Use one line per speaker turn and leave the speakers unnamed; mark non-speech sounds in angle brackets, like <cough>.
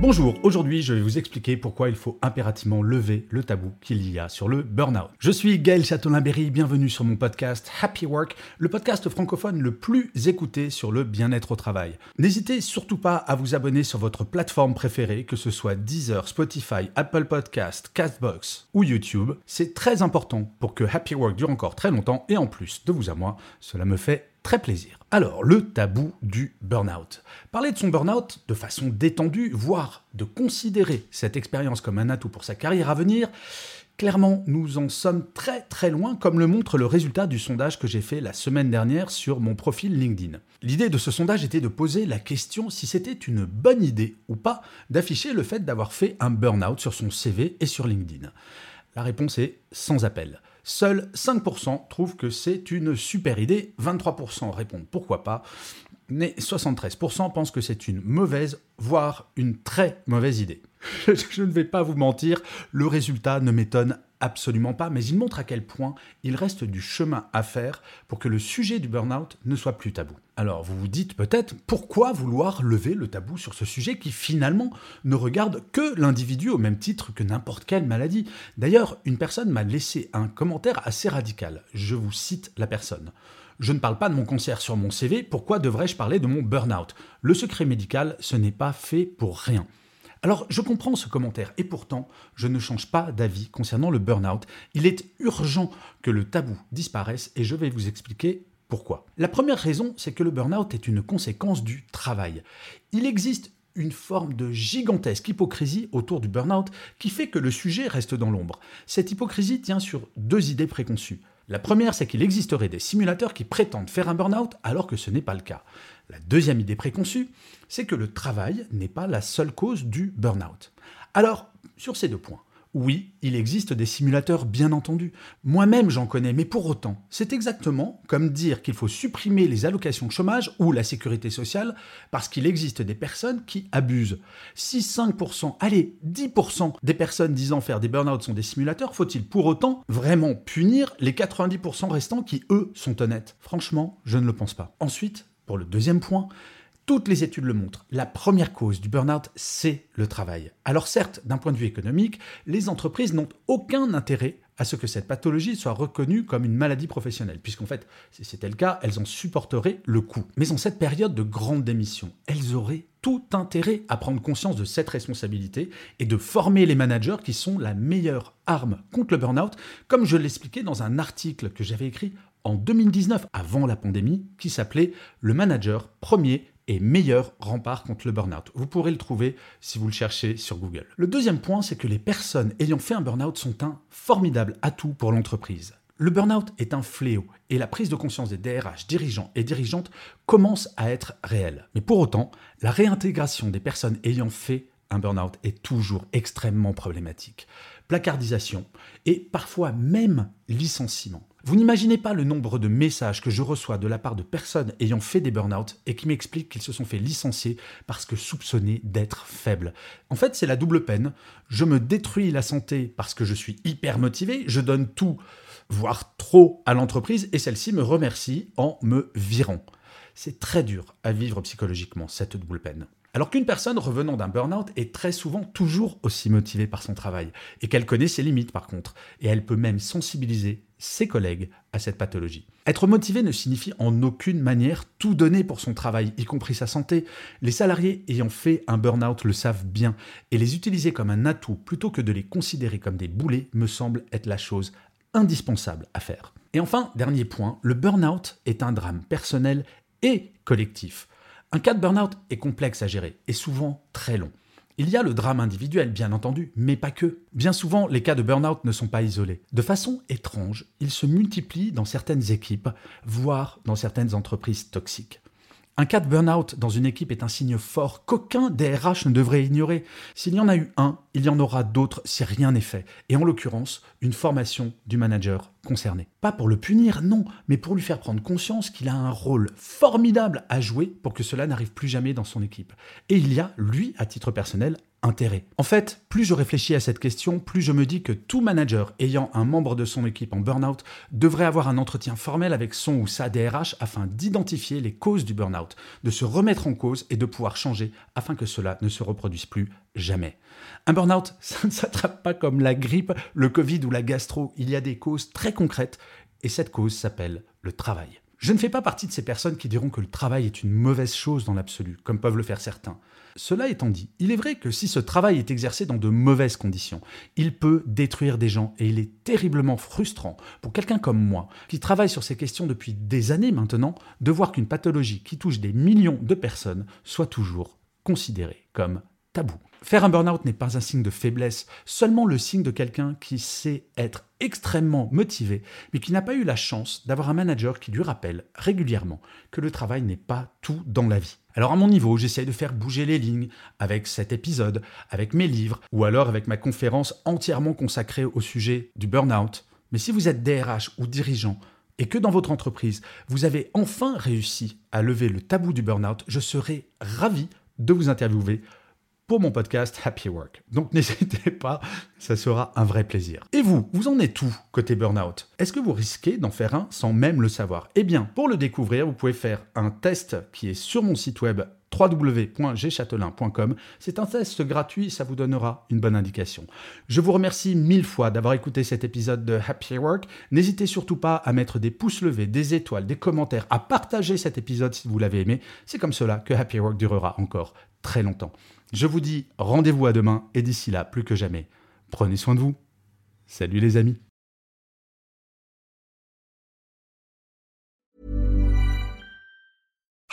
Bonjour, aujourd'hui je vais vous expliquer pourquoi il faut impérativement lever le tabou qu'il y a sur le burn-out. Je suis Gaël Châtelain-Berry, bienvenue sur mon podcast Happy Work, le podcast francophone le plus écouté sur le bien-être au travail. N'hésitez surtout pas à vous abonner sur votre plateforme préférée, que ce soit Deezer, Spotify, Apple Podcast, Castbox ou YouTube. C'est très important pour que Happy Work dure encore très longtemps et en plus de vous à moi, cela me fait très plaisir. Alors, le tabou du burn-out. Parler de son burn-out de façon détendue, voire de considérer cette expérience comme un atout pour sa carrière à venir, clairement, nous en sommes très très loin, comme le montre le résultat du sondage que j'ai fait la semaine dernière sur mon profil LinkedIn. L'idée de ce sondage était de poser la question si c'était une bonne idée ou pas d'afficher le fait d'avoir fait un burn-out sur son CV et sur LinkedIn. La réponse est sans appel. Seuls 5% trouvent que c'est une super idée, 23% répondent pourquoi pas, mais 73% pensent que c'est une mauvaise, voire une très mauvaise idée. <laughs> Je ne vais pas vous mentir, le résultat ne m'étonne absolument pas, mais il montre à quel point il reste du chemin à faire pour que le sujet du burn-out ne soit plus tabou. Alors vous vous dites peut-être pourquoi vouloir lever le tabou sur ce sujet qui finalement ne regarde que l'individu au même titre que n'importe quelle maladie? D'ailleurs, une personne m'a laissé un commentaire assez radical. Je vous cite la personne. Je ne parle pas de mon cancer sur mon CV, pourquoi devrais-je parler de mon burn-out? Le secret médical, ce n'est pas fait pour rien. Alors, je comprends ce commentaire et pourtant, je ne change pas d'avis concernant le burn-out. Il est urgent que le tabou disparaisse et je vais vous expliquer pourquoi. La première raison, c'est que le burn-out est une conséquence du travail. Il existe une forme de gigantesque hypocrisie autour du burn-out qui fait que le sujet reste dans l'ombre. Cette hypocrisie tient sur deux idées préconçues. La première, c'est qu'il existerait des simulateurs qui prétendent faire un burn-out alors que ce n'est pas le cas. La deuxième idée préconçue, c'est que le travail n'est pas la seule cause du burn-out. Alors, sur ces deux points, oui, il existe des simulateurs, bien entendu. Moi-même, j'en connais, mais pour autant, c'est exactement comme dire qu'il faut supprimer les allocations de chômage ou la sécurité sociale parce qu'il existe des personnes qui abusent. Si 5%, allez, 10% des personnes disant faire des burn-out sont des simulateurs, faut-il pour autant vraiment punir les 90% restants qui, eux, sont honnêtes? Franchement, je ne le pense pas. Ensuite, pour le deuxième point, toutes les études le montrent. La première cause du burn-out, c'est le travail. Alors certes, d'un point de vue économique, les entreprises n'ont aucun intérêt à ce que cette pathologie soit reconnue comme une maladie professionnelle, puisqu'en fait, si c'était le cas, elles en supporteraient le coût. Mais en cette période de grande démission, elles auraient tout intérêt à prendre conscience de cette responsabilité et de former les managers qui sont la meilleure arme contre le burn-out, comme je l'expliquais dans un article que j'avais écrit en 2019, avant la pandémie, qui s'appelait Le manager premier et meilleur rempart contre le burn-out. Vous pourrez le trouver si vous le cherchez sur Google. Le deuxième point, c'est que les personnes ayant fait un burn-out sont un formidable atout pour l'entreprise. Le burn-out est un fléau et la prise de conscience des DRH, dirigeants et dirigeantes commence à être réelle. Mais pour autant, la réintégration des personnes ayant fait un burn-out est toujours extrêmement problématique. Placardisation et parfois même licenciement. Vous n'imaginez pas le nombre de messages que je reçois de la part de personnes ayant fait des burn-out et qui m'expliquent qu'ils se sont fait licencier parce que soupçonnés d'être faibles. En fait, c'est la double peine. Je me détruis la santé parce que je suis hyper motivé, je donne tout, voire trop à l'entreprise et celle-ci me remercie en me virant. C'est très dur à vivre psychologiquement, cette double peine. Alors qu'une personne revenant d'un burn-out est très souvent toujours aussi motivée par son travail, et qu'elle connaît ses limites par contre, et elle peut même sensibiliser ses collègues à cette pathologie. Être motivé ne signifie en aucune manière tout donner pour son travail, y compris sa santé. Les salariés ayant fait un burn-out le savent bien, et les utiliser comme un atout plutôt que de les considérer comme des boulets me semble être la chose indispensable à faire. Et enfin, dernier point, le burn-out est un drame personnel et collectif. Un cas de burn-out est complexe à gérer et souvent très long. Il y a le drame individuel, bien entendu, mais pas que. Bien souvent, les cas de burn-out ne sont pas isolés. De façon étrange, ils se multiplient dans certaines équipes, voire dans certaines entreprises toxiques. Un cas de burn-out dans une équipe est un signe fort qu'aucun DRH ne devrait ignorer. S'il y en a eu un, il y en aura d'autres si rien n'est fait. Et en l'occurrence, une formation du manager concerné. Pas pour le punir, non, mais pour lui faire prendre conscience qu'il a un rôle formidable à jouer pour que cela n'arrive plus jamais dans son équipe. Et il y a, lui, à titre personnel, En fait, plus je réfléchis à cette question, plus je me dis que tout manager ayant un membre de son équipe en burn-out devrait avoir un entretien formel avec son ou sa DRH afin d'identifier les causes du burn-out, de se remettre en cause et de pouvoir changer afin que cela ne se reproduise plus jamais. Un burn-out, <laughs> ça ne s'attrape pas comme la grippe, le Covid ou la gastro. Il y a des causes très concrètes et cette cause s'appelle le travail. Je ne fais pas partie de ces personnes qui diront que le travail est une mauvaise chose dans l'absolu, comme peuvent le faire certains. Cela étant dit, il est vrai que si ce travail est exercé dans de mauvaises conditions, il peut détruire des gens et il est terriblement frustrant pour quelqu'un comme moi, qui travaille sur ces questions depuis des années maintenant, de voir qu'une pathologie qui touche des millions de personnes soit toujours considérée comme tabou. Faire un burn-out n'est pas un signe de faiblesse, seulement le signe de quelqu'un qui sait être extrêmement motivé, mais qui n'a pas eu la chance d'avoir un manager qui lui rappelle régulièrement que le travail n'est pas tout dans la vie. Alors à mon niveau, j'essaye de faire bouger les lignes avec cet épisode, avec mes livres, ou alors avec ma conférence entièrement consacrée au sujet du burn-out. Mais si vous êtes DRH ou dirigeant, et que dans votre entreprise, vous avez enfin réussi à lever le tabou du burn-out, je serai ravi de vous interviewer pour mon podcast Happy Work. Donc <laughs> n'hésitez pas, ça sera un vrai plaisir. Et vous, vous en êtes où côté burn-out? Est-ce que vous risquez d'en faire un sans même le savoir? Eh bien, pour le découvrir, vous pouvez faire un test qui est sur mon site web www.gchatelain.com. C'est un test gratuit, ça vous donnera une bonne indication. Je vous remercie mille fois d'avoir écouté cet épisode de Happy Work. N'hésitez surtout pas à mettre des pouces levés, des étoiles, des commentaires, à partager cet épisode si vous l'avez aimé. C'est comme cela que Happy Work durera encore très longtemps. Je vous dis rendez-vous à demain et d'ici là, plus que jamais, prenez soin de vous. Salut les amis.